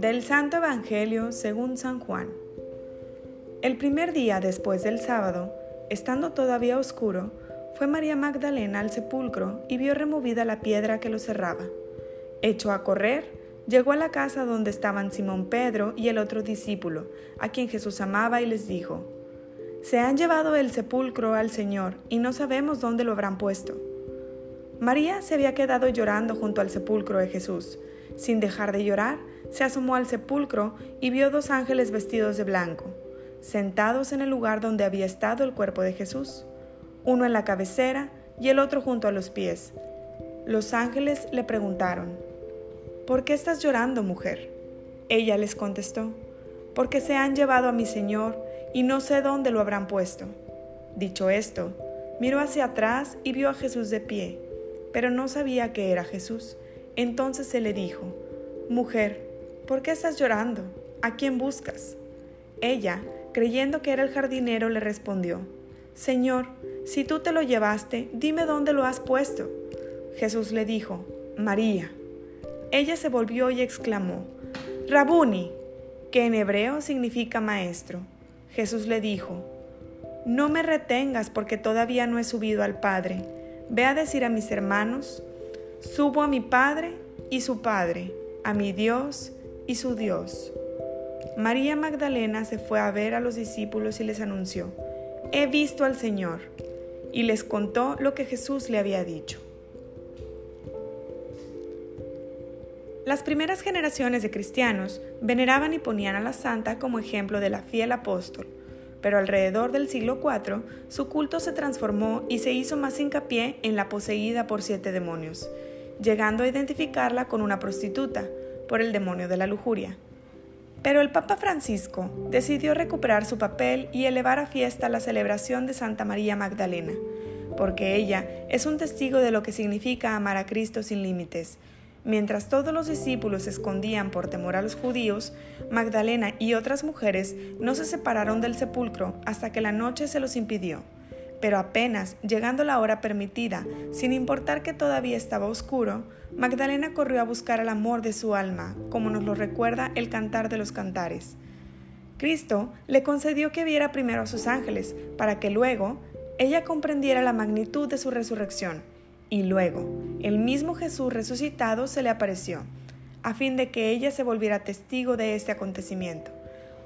Del Santo Evangelio según San Juan. El primer día después del sábado, estando todavía oscuro, fue María Magdalena al sepulcro y vio removida la piedra que lo cerraba. Echó a correr, llegó a la casa donde estaban Simón Pedro y el otro discípulo, a quien Jesús amaba, y les dijo, Se han llevado el sepulcro al Señor y no sabemos dónde lo habrán puesto. María se había quedado llorando junto al sepulcro de Jesús. Sin dejar de llorar, se asomó al sepulcro y vio dos ángeles vestidos de blanco, sentados en el lugar donde había estado el cuerpo de Jesús, uno en la cabecera y el otro junto a los pies. Los ángeles le preguntaron, ¿Por qué estás llorando, mujer? Ella les contestó, porque se han llevado a mi Señor y no sé dónde lo habrán puesto. Dicho esto, miró hacia atrás y vio a Jesús de pie, pero no sabía que era Jesús. Entonces se le dijo, Mujer, ¿por qué estás llorando? ¿A quién buscas? Ella, creyendo que era el jardinero, le respondió, Señor, si tú te lo llevaste, dime dónde lo has puesto. Jesús le dijo, María. Ella se volvió y exclamó, Rabuni, que en hebreo significa maestro. Jesús le dijo, No me retengas porque todavía no he subido al Padre. Ve a decir a mis hermanos, subo a mi Padre y su Padre, a mi Dios y su Dios. María Magdalena se fue a ver a los discípulos y les anunció, He visto al Señor, y les contó lo que Jesús le había dicho. Las primeras generaciones de cristianos veneraban y ponían a la santa como ejemplo de la fiel apóstol, pero alrededor del siglo IV su culto se transformó y se hizo más hincapié en la poseída por siete demonios, llegando a identificarla con una prostituta, por el demonio de la lujuria. Pero el Papa Francisco decidió recuperar su papel y elevar a fiesta la celebración de Santa María Magdalena, porque ella es un testigo de lo que significa amar a Cristo sin límites. Mientras todos los discípulos se escondían por temor a los judíos, Magdalena y otras mujeres no se separaron del sepulcro hasta que la noche se los impidió. Pero apenas llegando la hora permitida, sin importar que todavía estaba oscuro, Magdalena corrió a buscar el amor de su alma, como nos lo recuerda el cantar de los cantares. Cristo le concedió que viera primero a sus ángeles, para que luego ella comprendiera la magnitud de su resurrección. Y luego, el mismo Jesús resucitado se le apareció, a fin de que ella se volviera testigo de este acontecimiento.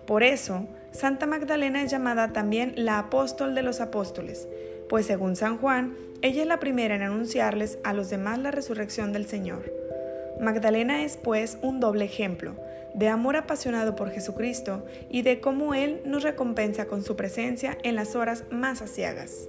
Por eso, Santa Magdalena es llamada también la apóstol de los apóstoles, pues según San Juan, ella es la primera en anunciarles a los demás la resurrección del Señor. Magdalena es pues un doble ejemplo de amor apasionado por Jesucristo y de cómo Él nos recompensa con su presencia en las horas más asiagas.